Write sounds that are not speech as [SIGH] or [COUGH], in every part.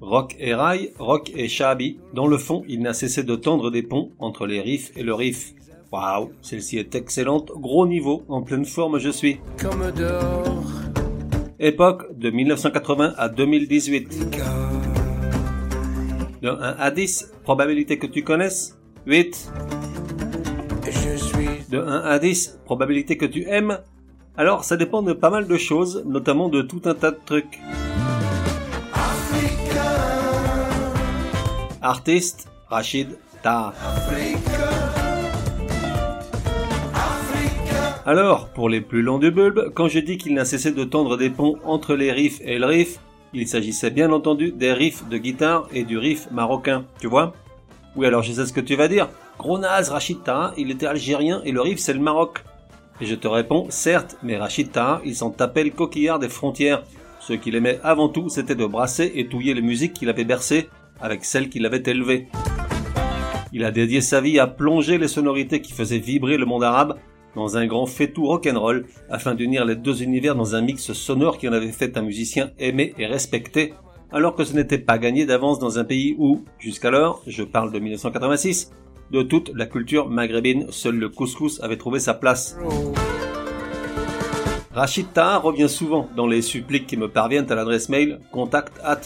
rock et rail, rock et shabi. Dans le fond, il n'a cessé de tendre des ponts entre les riffs et le riff. Waouh, celle-ci est excellente, gros niveau, en pleine forme je suis. Commodore. Époque de 1980 à 2018. De 1 à 10, probabilité que tu connaisses 8. Je suis De 1 à 10, probabilité que tu aimes Alors ça dépend de pas mal de choses, notamment de tout un tas de trucs. Artiste, Rachid Taha. Alors, pour les plus lents du bulbe, quand je dis qu'il n'a cessé de tendre des ponts entre les riffs et le riff, il s'agissait bien entendu des riffs de guitare et du riff marocain, tu vois? Oui, alors je sais ce que tu vas dire. Gros naze, Rachid Taha, il était algérien et le riff c'est le Maroc. Et je te réponds, certes, mais Rachid Taha, il s'en tapait le coquillard des frontières. Ce qu'il aimait avant tout, c'était de brasser et touiller les musiques qu'il avait bercées avec celles qu'il avait élevées. Il a dédié sa vie à plonger les sonorités qui faisaient vibrer le monde arabe dans un grand faitout rock'n'roll afin d'unir les deux univers dans un mix sonore qui en avait fait un musicien aimé et respecté, alors que ce n'était pas gagné d'avance dans un pays où, jusqu'alors, je parle de 1986, de toute la culture maghrébine, seul le couscous avait trouvé sa place. Rachid Taha revient souvent dans les suppliques qui me parviennent à l'adresse mail contact at.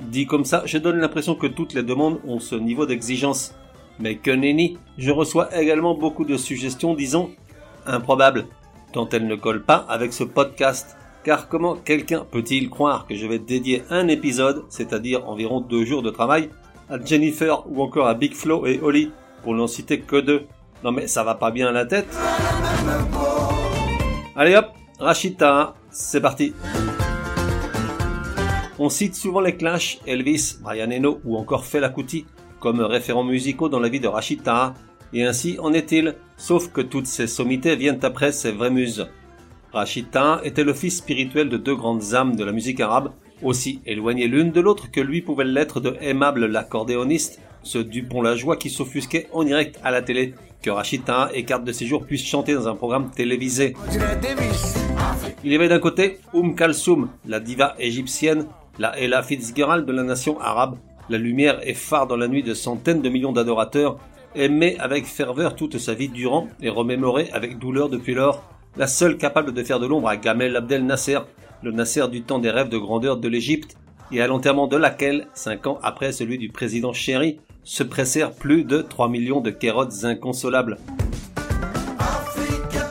Dit comme ça, je donne l'impression que toutes les demandes ont ce niveau d'exigence. Mais que nenni, je reçois également beaucoup de suggestions disons improbables, tant elles ne collent pas avec ce podcast. Car comment quelqu'un peut-il croire que je vais dédier un épisode, c'est-à-dire environ deux jours de travail, à Jennifer ou encore à Big Flo et Holly, pour n'en citer que deux? Non mais ça va pas bien à la tête Allez hop, Rachid Taha, c'est parti On cite souvent les Clash, Elvis, Brian Eno ou encore Fela Kuti comme référents musicaux dans la vie de Rachid Taha, et ainsi en est-il, sauf que toutes ces sommités viennent après ces vraies muses. Rachid Taha était le fils spirituel de deux grandes âmes de la musique arabe, aussi éloignées l'une de l'autre que lui pouvait l'être de Aimable l'accordéoniste, ce Dupont la joie qui s'offusquait en direct à la télé, que Rachid Taha écarte de ses jours puisse chanter dans un programme télévisé. Il y avait d'un côté Oum Kalsoum, la diva égyptienne, la Ella Fitzgerald de la nation arabe, la lumière est phare dans la nuit de centaines de millions d'adorateurs, aimée avec ferveur toute sa vie durant et remémorée avec douleur depuis lors, la seule capable de faire de l'ombre à Gamel Abdel Nasser, le Nasser du temps des rêves de grandeur de l'Égypte, et à l'enterrement de laquelle, cinq ans après celui du président Chéri, se pressèrent plus de 3 millions de kérotes inconsolables.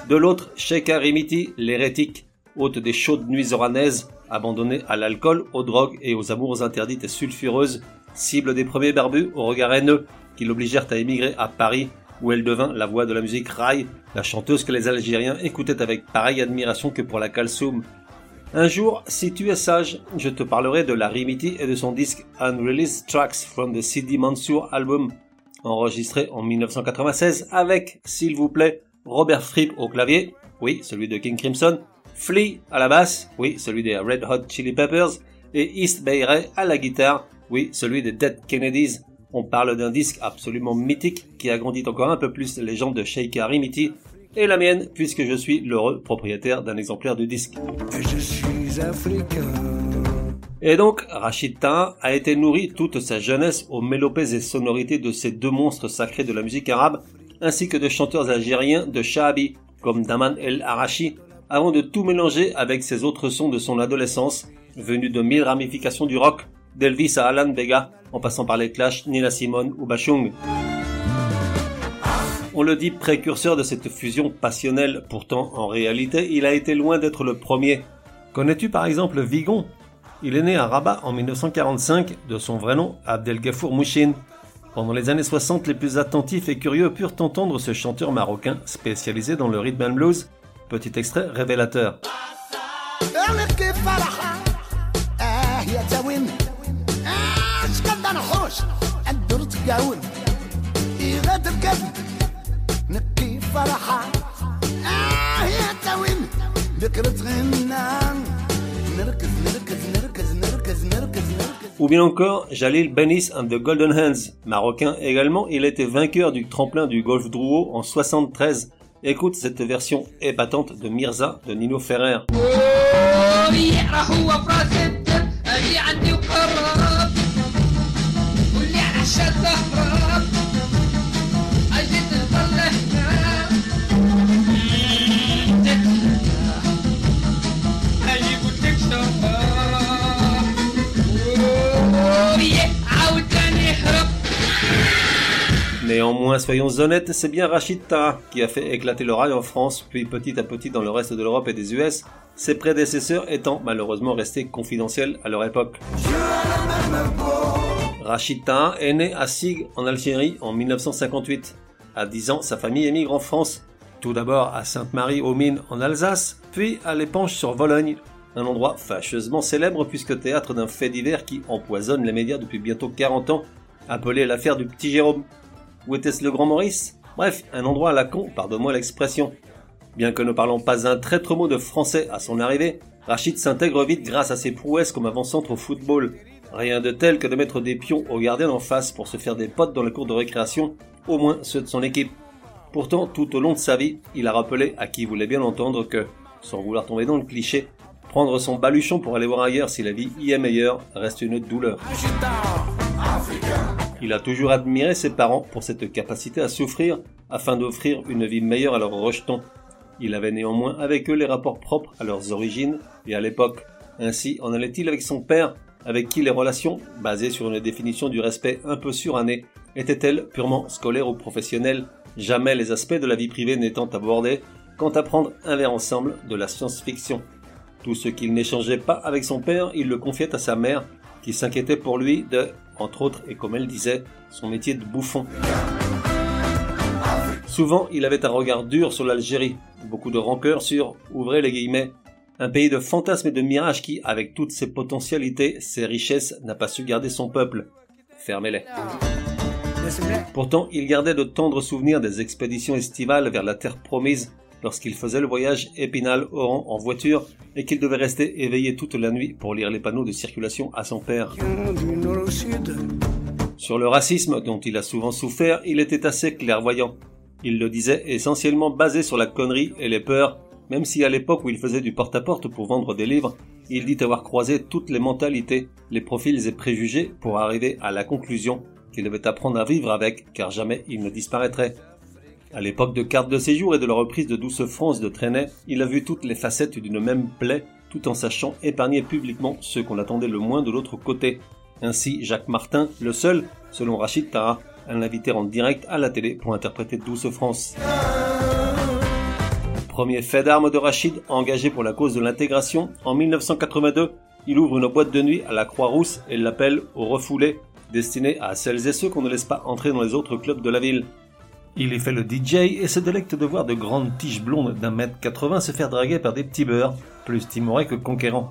De l'autre, Sheikh Arimiti, l'hérétique, hôte des chaudes nuits oranaises, abandonné à l'alcool, aux drogues et aux amours interdites et sulfureuses, cible des premiers barbus au regard haineux qui l'obligèrent à émigrer à Paris, où elle devint la voix de la musique rail, la chanteuse que les Algériens écoutaient avec pareille admiration que pour la Kalsoum. Un jour, si tu es sage, je te parlerai de la Rimiti et de son disque Unreleased Tracks from the Sidi Mansour Album, enregistré en 1996 avec, s'il vous plaît, Robert Fripp au clavier, oui, celui de King Crimson, Flea à la basse, oui, celui des Red Hot Chili Peppers, et East Bay Ray à la guitare, oui, celui des Dead Kennedys. On parle d'un disque absolument mythique qui agrandit encore un peu plus les légende de Sheikh Arimiti et la mienne puisque je suis l'heureux propriétaire d'un exemplaire du disque. Je suis africain. Et donc, Rachid Taha a été nourri toute sa jeunesse aux mélopées et sonorités de ces deux monstres sacrés de la musique arabe, ainsi que de chanteurs algériens de Shahabi, comme Daman El Arashi, avant de tout mélanger avec ses autres sons de son adolescence, venus de mille ramifications du rock, d'Elvis à Alan Vega, en passant par les Clash, Nina Simone ou Bachung. On le dit précurseur de cette fusion passionnelle, pourtant en réalité il a été loin d'être le premier. Connais-tu par exemple Vigon? Il est né à Rabat en 1945, de son vrai nom Abdelgafour Mouchine. Pendant les années 60, les plus attentifs et curieux purent entendre ce chanteur marocain spécialisé dans le rhythm and blues. Petit extrait révélateur. Ou bien encore Jalil Benis and the Golden Hands, marocain également, il était vainqueur du tremplin du golf Drouot en 73 Écoute cette version épatante de Mirza de Nino Ferrer. Néanmoins, soyons honnêtes, c'est bien Rachid Taha qui a fait éclater le rail en France, puis petit à petit dans le reste de l'Europe et des US, ses prédécesseurs étant malheureusement restés confidentiels à leur époque. Rachid Taha est né à Sig en Algérie en 1958. À 10 ans, sa famille émigre en France, tout d'abord à Sainte-Marie-aux-Mines en Alsace, puis à l'Épanche sur Vologne, un endroit fâcheusement célèbre puisque théâtre d'un fait divers qui empoisonne les médias depuis bientôt 40 ans, appelé l'affaire du petit Jérôme. Où était-ce le grand Maurice? Bref, un endroit à la con, pardonne-moi l'expression. Bien que ne parlant pas un traître mot de français à son arrivée, Rachid s'intègre vite grâce à ses prouesses comme avant-centre au football. Rien de tel que de mettre des pions au gardien en face pour se faire des potes dans les cours de récréation, au moins ceux de son équipe. Pourtant, tout au long de sa vie, il a rappelé à qui voulait bien entendre que, sans vouloir tomber dans le cliché, prendre son baluchon pour aller voir ailleurs si la vie y est meilleure reste une douleur. Il a toujours admiré ses parents pour cette capacité à souffrir afin d'offrir une vie meilleure à leurs rejetons. Il avait néanmoins avec eux les rapports propres à leurs origines et à l'époque. Ainsi en allait-il avec son père, avec qui les relations, basées sur une définition du respect un peu surannée, étaient-elles purement scolaires ou professionnelles, jamais les aspects de la vie privée n'étant abordés, quant à prendre un verre ensemble de la science-fiction. Tout ce qu'il n'échangeait pas avec son père, il le confiait à sa mère, qui s'inquiétait pour lui de, entre autres, et comme elle disait, son métier de bouffon. Souvent, il avait un regard dur sur l'Algérie, beaucoup de rancœur sur, ouvrez les guillemets, un pays de fantasmes et de mirages qui, avec toutes ses potentialités, ses richesses, n'a pas su garder son peuple. Fermez-les. Pourtant, il gardait de tendres souvenirs des expéditions estivales vers la terre promise lorsqu'il faisait le voyage Épinal-Oran en voiture et qu'il devait rester éveillé toute la nuit pour lire les panneaux de circulation à son père. Sur le racisme dont il a souvent souffert, il était assez clairvoyant. Il le disait essentiellement basé sur la connerie et les peurs, même si à l'époque où il faisait du porte-à-porte pour vendre des livres, il dit avoir croisé toutes les mentalités, les profils et préjugés pour arriver à la conclusion qu'il devait apprendre à vivre avec, car jamais il ne disparaîtrait. À l'époque de carte de séjour et de la reprise de Douce France de Trenet, il a vu toutes les facettes d'une même plaie, tout en sachant épargner publiquement ceux qu'on attendait le moins de l'autre côté. Ainsi, Jacques Martin, le seul, selon Rachid Taha, à l'inviter en direct à la télé pour interpréter Douce France. Premier fait d'armes de Rachid, engagé pour la cause de l'intégration, en 1982, il ouvre une boîte de nuit à la Croix-Rousse et l'appelle au refoulé, destinée à celles et ceux qu'on ne laisse pas entrer dans les autres clubs de la ville. Il y fait le DJ et se délecte de voir de grandes tiges blondes d'un mètre 80 se faire draguer par des petits beurs, plus timorés que conquérants.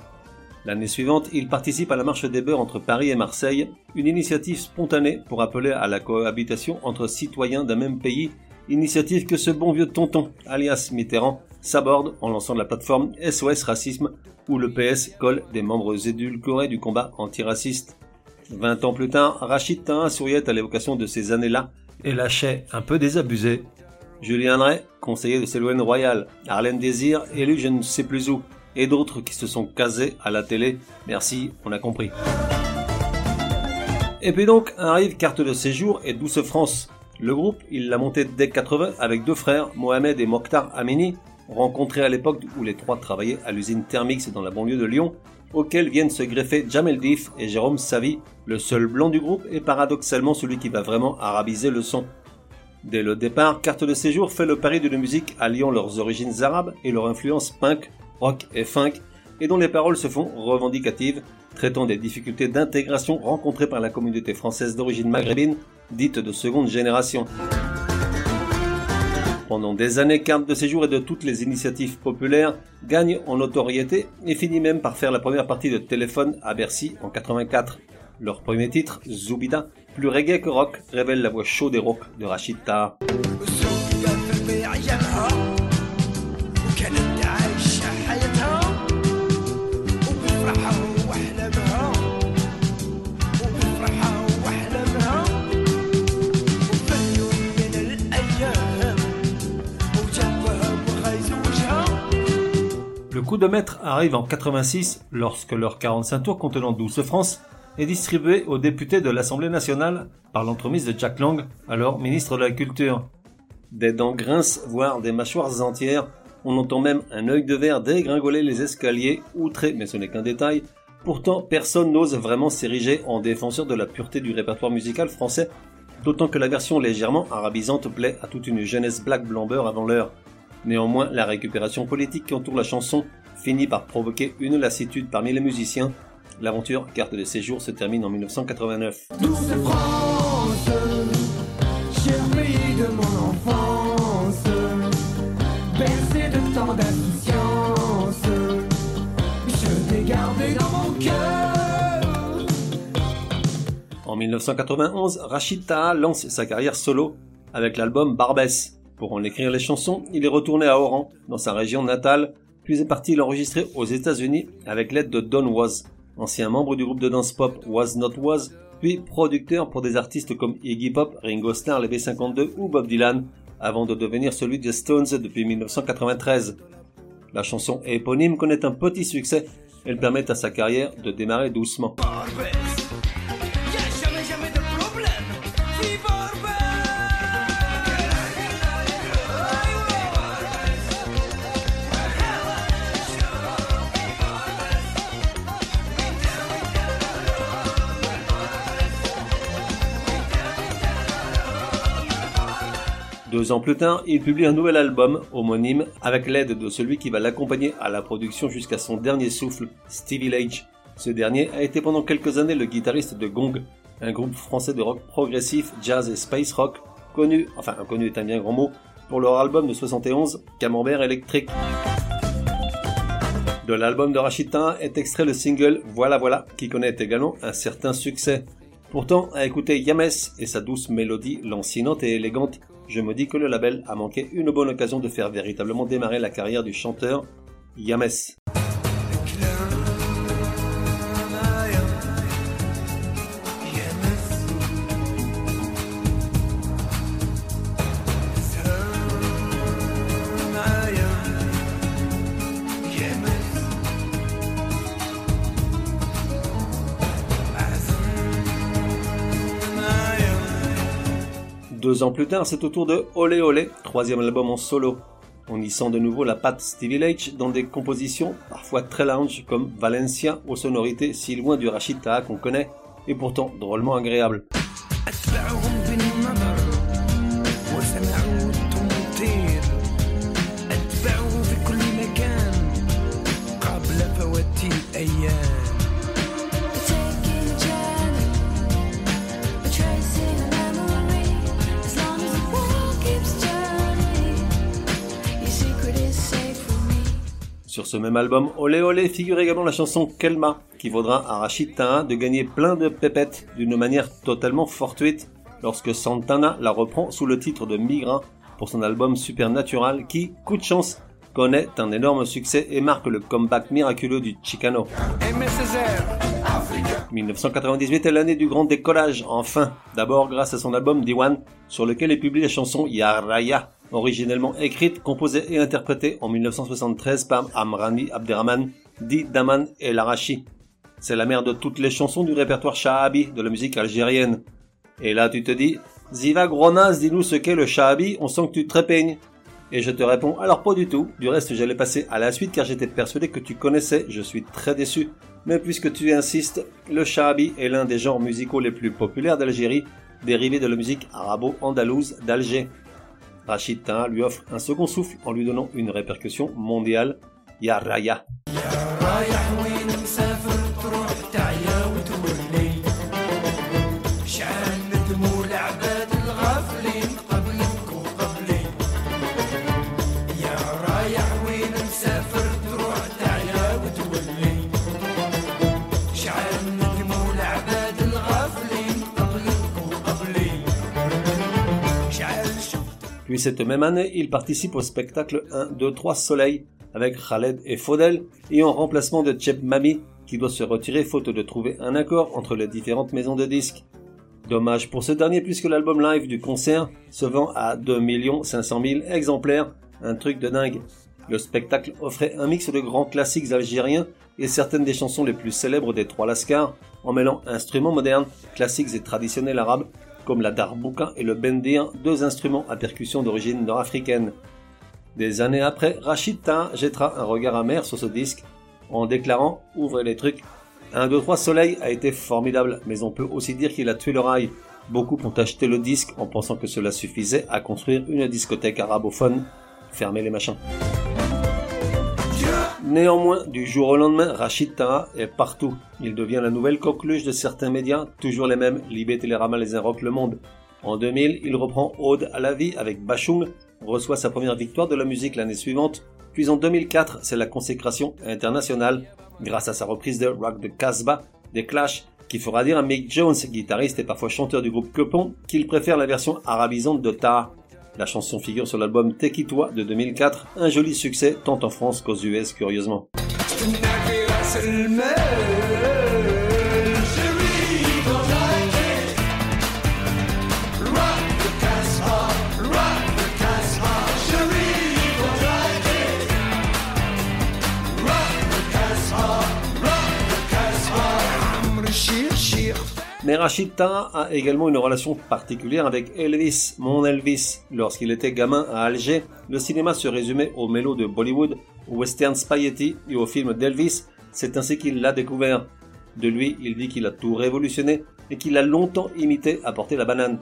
L'année suivante, il participe à la marche des beurs entre Paris et Marseille, une initiative spontanée pour appeler à la cohabitation entre citoyens d'un même pays, initiative que ce bon vieux tonton, alias Mitterrand, s'aborde en lançant la plateforme SOS Racisme, où le PS colle des membres édulcorés du combat antiraciste. Vingt ans plus tard, Rachid Taha souriait à l'évocation de ces années-là et lâchait, un peu désabusé, Julien Drey, conseiller de Céloine Royal, Arlène Désir, élu je ne sais plus où, et d'autres qui se sont casés à la télé. Merci, on a compris. Et puis donc arrive carte de séjour et Douce France. Le groupe, il l'a monté dès 80 avec deux frères, Mohamed et Mokhtar Amini, rencontrés à l'époque où les trois travaillaient à l'usine Thermix dans la banlieue de Lyon, auxquels viennent se greffer Jamel Dif et Jérôme Savi, le seul blanc du groupe et paradoxalement celui qui va vraiment arabiser le son. Dès le départ, Carte de Séjour fait le pari d'une musique alliant leurs origines arabes et leur influence punk, rock et funk, et dont les paroles se font revendicatives, traitant des difficultés d'intégration rencontrées par la communauté française d'origine maghrébine, dite de seconde génération. Pendant des années, Carte de Séjour et de toutes les initiatives populaires gagne en notoriété et finit même par faire la première partie de Téléphone à Bercy en 84. Leur premier titre, Zubida, plus reggae que rock, révèle la voix chaude et rock de Rachid. Coup de maître arrive en 86 lorsque leur 45 tours contenant 12 France est distribué aux députés de l'Assemblée nationale par l'entremise de Jack Lang, alors ministre de la Culture. Des dents grincent, voire des mâchoires entières, on entend même un œil de verre dégringoler les escaliers, outré, mais ce n'est qu'un détail. Pourtant, personne n'ose vraiment s'ériger en défenseur de la pureté du répertoire musical français, d'autant que la version légèrement arabisante plaît à toute une jeunesse black blamber avant l'heure. Néanmoins, la récupération politique qui entoure la chanson finit par provoquer une lassitude parmi les musiciens. L'aventure carte de séjour se termine en 1989. Douce France, cher pays de mon enfance, bercé de tant d'insouciance, je t'ai gardé dans mon cœur. En 1991, Rachid Taha lance sa carrière solo avec l'album Barbès. Pour en écrire les chansons, il est retourné à Oran, dans sa région natale, puis est parti l'enregistrer aux États-Unis avec l'aide de Don Was, ancien membre du groupe de danse pop Was Not Was, puis producteur pour des artistes comme Iggy Pop, Ringo Starr, les B52 ou Bob Dylan, avant de devenir celui des Stones depuis 1993. La chanson éponyme connaît un petit succès, elle permet à sa carrière de démarrer doucement. Deux ans plus tard, il publie un nouvel album homonyme avec l'aide de celui qui va l'accompagner à la production jusqu'à son dernier souffle, Stevie Lage. Ce dernier a été pendant quelques années le guitariste de Gong, un groupe français de rock progressif, jazz et space rock, connu, enfin connu est un bien grand mot, pour leur album de 71, Camembert électrique. De l'album de Rachita est extrait le single Voilà Voilà, qui connaît également un certain succès. Pourtant, à écouter Yames et sa douce mélodie lancinante et élégante, je me dis que le label a manqué une bonne occasion de faire véritablement démarrer la carrière du chanteur Yames. Deux ans plus tard, c'est au tour de Olé Olé, troisième album en solo. On y sent de nouveau la patte Stevie Lach dans des compositions parfois très lounge comme Valencia aux sonorités si loin du Rachid Taha qu'on connaît et pourtant drôlement agréables. Sur ce même album, Olé Olé figure également la chanson Kelma, qui vaudra à Rachid de gagner plein de pépettes d'une manière totalement fortuite lorsque Santana la reprend sous le titre de Migra pour son album Supernatural qui, coup de chance, connaît un énorme succès et marque le comeback miraculeux du Chicano. Aimé Césaire 1998 est l'année du grand décollage, enfin. D'abord grâce à son album Diwan, sur lequel est publiée la chanson Ya Raya, originellement écrite, composée et interprétée en 1973 par Amrani Abderrahman, dit Daman El Arachi. C'est la mère de toutes les chansons du répertoire shahabi de la musique algérienne. Et là tu te dis, Ziva Gronas, dis-nous ce qu'est le shahabi, on sent que tu te. Et je te réponds, alors pas du tout. Du reste, j'allais passer à la suite car j'étais persuadé que tu connaissais. Je suis très déçu. Mais puisque tu insistes, le shahabi est l'un des genres musicaux les plus populaires d'Algérie, dérivé de la musique arabo-andalouse d'Alger. Rachid lui offre un second souffle en lui donnant une répercussion mondiale Ya Raya. Cette même année, il participe au spectacle 1, 2, 3 Soleil avec Khaled et Faudel et en remplacement de Cheb Mami qui doit se retirer faute de trouver un accord entre les différentes maisons de disques. Dommage pour ce dernier puisque l'album live du concert se vend à 2 500 000 exemplaires, un truc de dingue. Le spectacle offrait un mix de grands classiques algériens et certaines des chansons les plus célèbres des trois Lascars, en mêlant instruments modernes, classiques et traditionnels arabes, comme la darbouka et le bendir, deux instruments à percussion d'origine nord-africaine. Des années après, Rachid Taha jettera un regard amer sur ce disque en déclarant Ouvrez les trucs. 1, 2, 3 Soleil a été formidable, mais on peut aussi dire qu'il a tué le rail. Beaucoup ont acheté le disque en pensant que cela suffisait à construire une discothèque arabophone. Fermez les machins. Néanmoins, du jour au lendemain, Rachid Taha est partout. Il devient la nouvelle coqueluche de certains médias, toujours les mêmes, Libé, Télérama, Les Inrocks, Le Monde. En 2000, il reprend Ode à la vie avec Bachung, reçoit sa première victoire de la musique l'année suivante, puis en 2004, c'est la consécration internationale grâce à sa reprise de Rock de Casbah des Clash, qui fera dire à Mick Jones, guitariste et parfois chanteur du groupe Quepon, qu'il préfère la version arabisante de Taha. La chanson figure sur l'album Tekitwa de 2004, un joli succès tant en France qu'aux US curieusement. Mais a également une relation particulière avec Elvis, mon Elvis. Lorsqu'il était gamin à Alger, le cinéma se résumait aux mélos de Bollywood, au western spaghetti et aux films d'Elvis. C'est ainsi qu'il l'a découvert. De lui, il dit qu'il a tout révolutionné et qu'il a longtemps imité à porter la banane.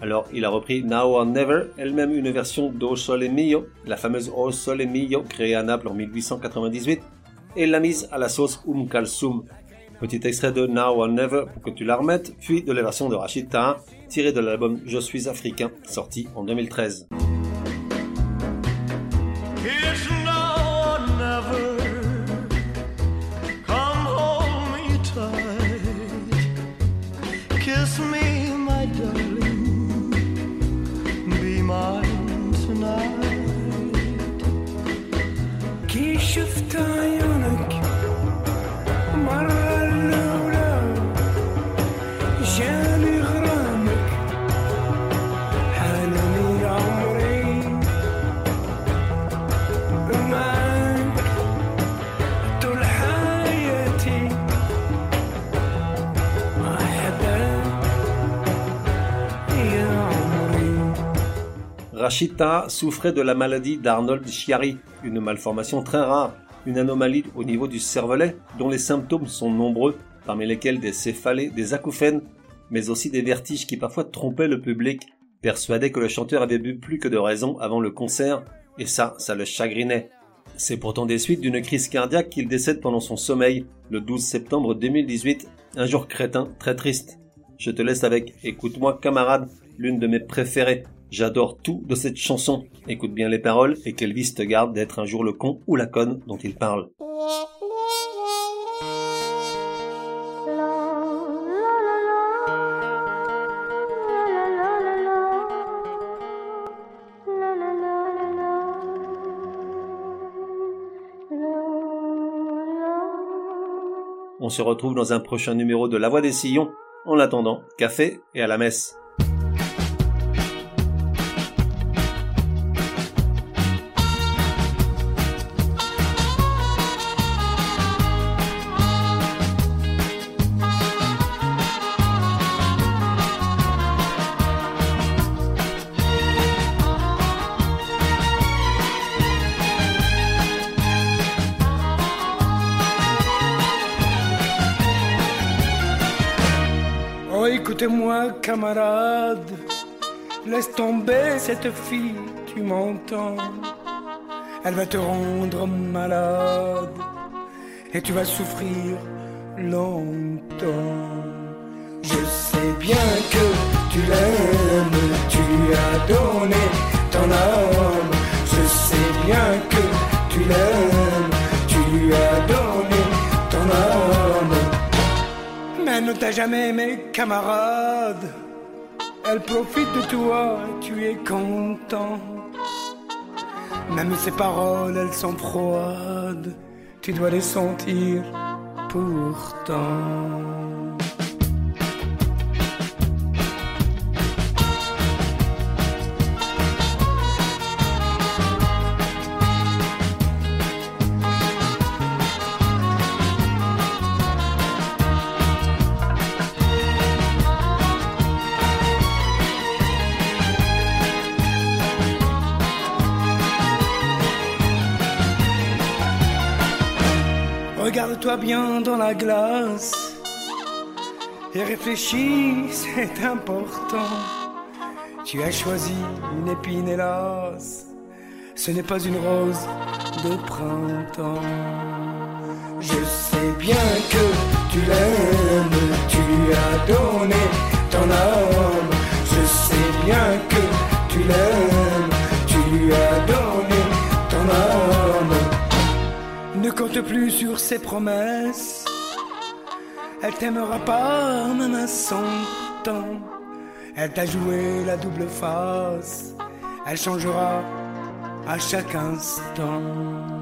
Alors, il a repris Now or Never, elle-même une version d'O Sole Mio, la fameuse O Sole Mio créée à Naples en 1898, et l'a mise à la sauce Um Kalsum, Petit extrait de Now or Never pour que tu la remettes, puis de la version de Rachid Taha, tirée de l'album Je suis africain, sorti en 2013. Rachid Taha souffrait de la maladie d'Arnold Chiari, une malformation très rare, une anomalie au niveau du cervelet dont les symptômes sont nombreux, parmi lesquels des céphalées, des acouphènes, mais aussi des vertiges qui parfois trompaient le public, persuadé que le chanteur avait bu plus que de raison avant le concert, et ça, ça le chagrinait. C'est pourtant des suites d'une crise cardiaque qu'il décède pendant son sommeil, le 12 septembre 2018, un jour crétin très triste. Je te laisse avec Écoute-moi camarade, l'une de mes préférées. J'adore tout de cette chanson. Écoute bien les paroles et qu'Elvis te garde d'être un jour le con ou la conne dont il parle. On se retrouve dans un prochain numéro de La Voix des Sillons. En attendant, café et à la messe. Camarade. Laisse tomber cette fille, tu m'entends. Elle va te rendre malade. Et tu vas souffrir longtemps. Je sais bien que tu l'aimes, tu as donné ton âme. Je sais bien que tu l'aimes, elle ne t'a jamais aimé, camarade. Elle profite de toi, tu es content. Même ses paroles, elles sont froides. Tu dois les sentir pourtant. Regarde-toi bien dans la glace et réfléchis, [LAUGHS] c'est important. Tu as choisi une épine hélas, ce n'est pas une rose de printemps. Je sais bien que tu l'aimes, tu lui as donné ton âme. Je sais bien que tu l'aimes, tu lui as donné ton âme. Ne compte plus sur ses promesses. Elle t'aimera pas même à son temps. Elle t'a joué la double face. Elle changera à chaque instant.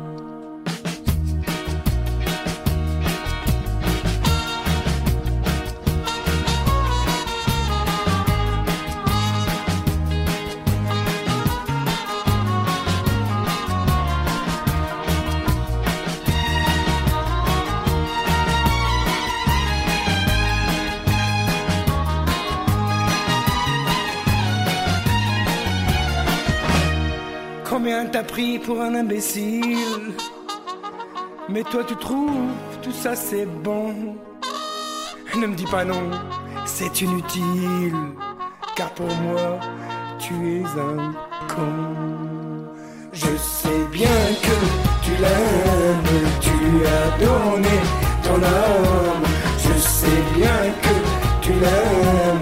Pris pour un imbécile. Mais toi tu trouves tout ça c'est bon. Ne me dis pas non, c'est inutile. Car pour moi tu es un con. Je sais bien que tu l'aimes Tu as donné ton âme Je sais bien que tu l'aimes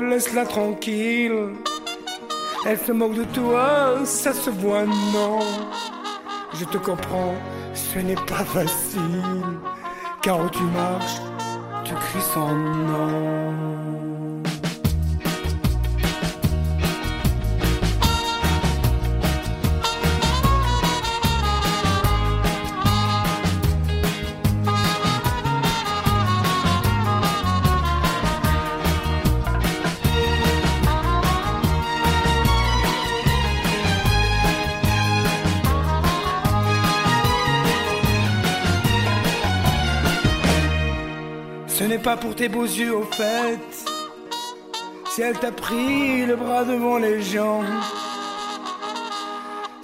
laisse-la tranquille. Elle se moque de toi, ça se voit, non. Je te comprends, ce n'est pas facile. Car où tu marches, tu cries son nom. Tes beaux yeux au fait. Si elle t'a pris le bras devant les gens.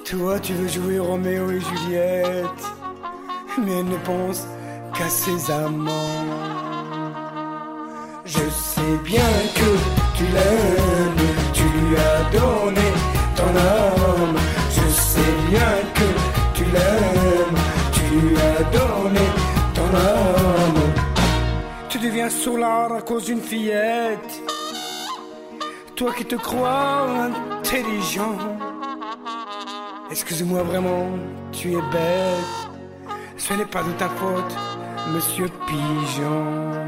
Toi tu veux jouer Roméo et Juliette. Mais elle ne pense qu'à ses amants. Je sais bien que tu l'aimes, tu lui as donné ton âme. Deviens soulard à cause d'une fillette. Toi qui te crois intelligent. Excuse-moi vraiment, tu es bête. Ce n'est pas de ta faute, monsieur Pigeon.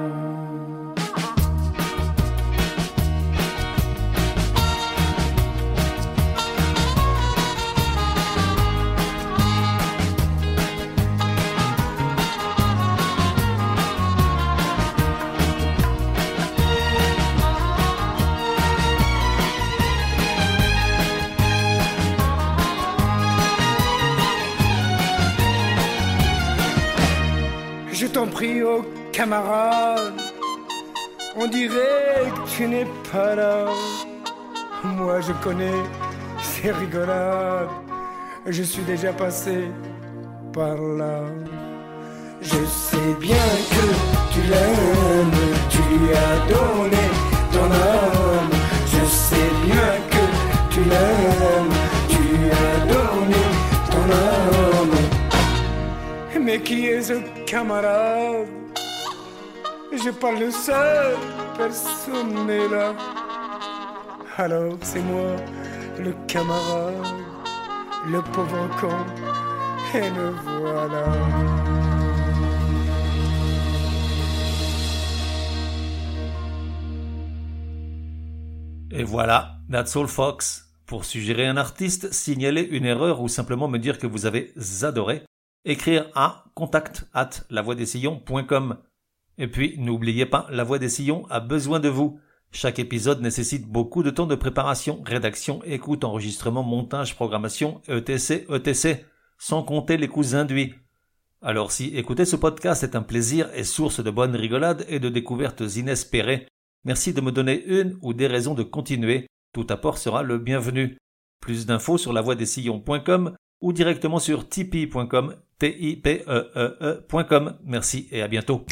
Je t'en prie, oh camarade, on dirait que tu n'es pas là. Moi je connais ces rigolades, je suis déjà passé par là. Je sais bien que tu l'aimes, tu as donné ton âme. Je sais bien que tu l'aimes, tu as donné ton âme. Mais qui est ce camarade je parle le seul, personne n'est là. Alors c'est moi, le camarade, le pauvre con, et le voilà. Et voilà, that's all folks. Pour suggérer un artiste, signaler une erreur ou simplement me dire que vous avez adoré, écrire à contact at lavoidessillons.com. Et puis, n'oubliez pas, La Voix des Sillons a besoin de vous. Chaque épisode nécessite beaucoup de temps de préparation, rédaction, écoute, enregistrement, montage, programmation, etc., etc., sans compter les coûts induits. Alors si écouter ce podcast est un plaisir et source de bonnes rigolades et de découvertes inespérées, merci de me donner une ou des raisons de continuer. Tout apport sera le bienvenu. Plus d'infos sur lavoidessillons.com ou directement sur tipeee.com, t i p e e e.com. Merci et à bientôt.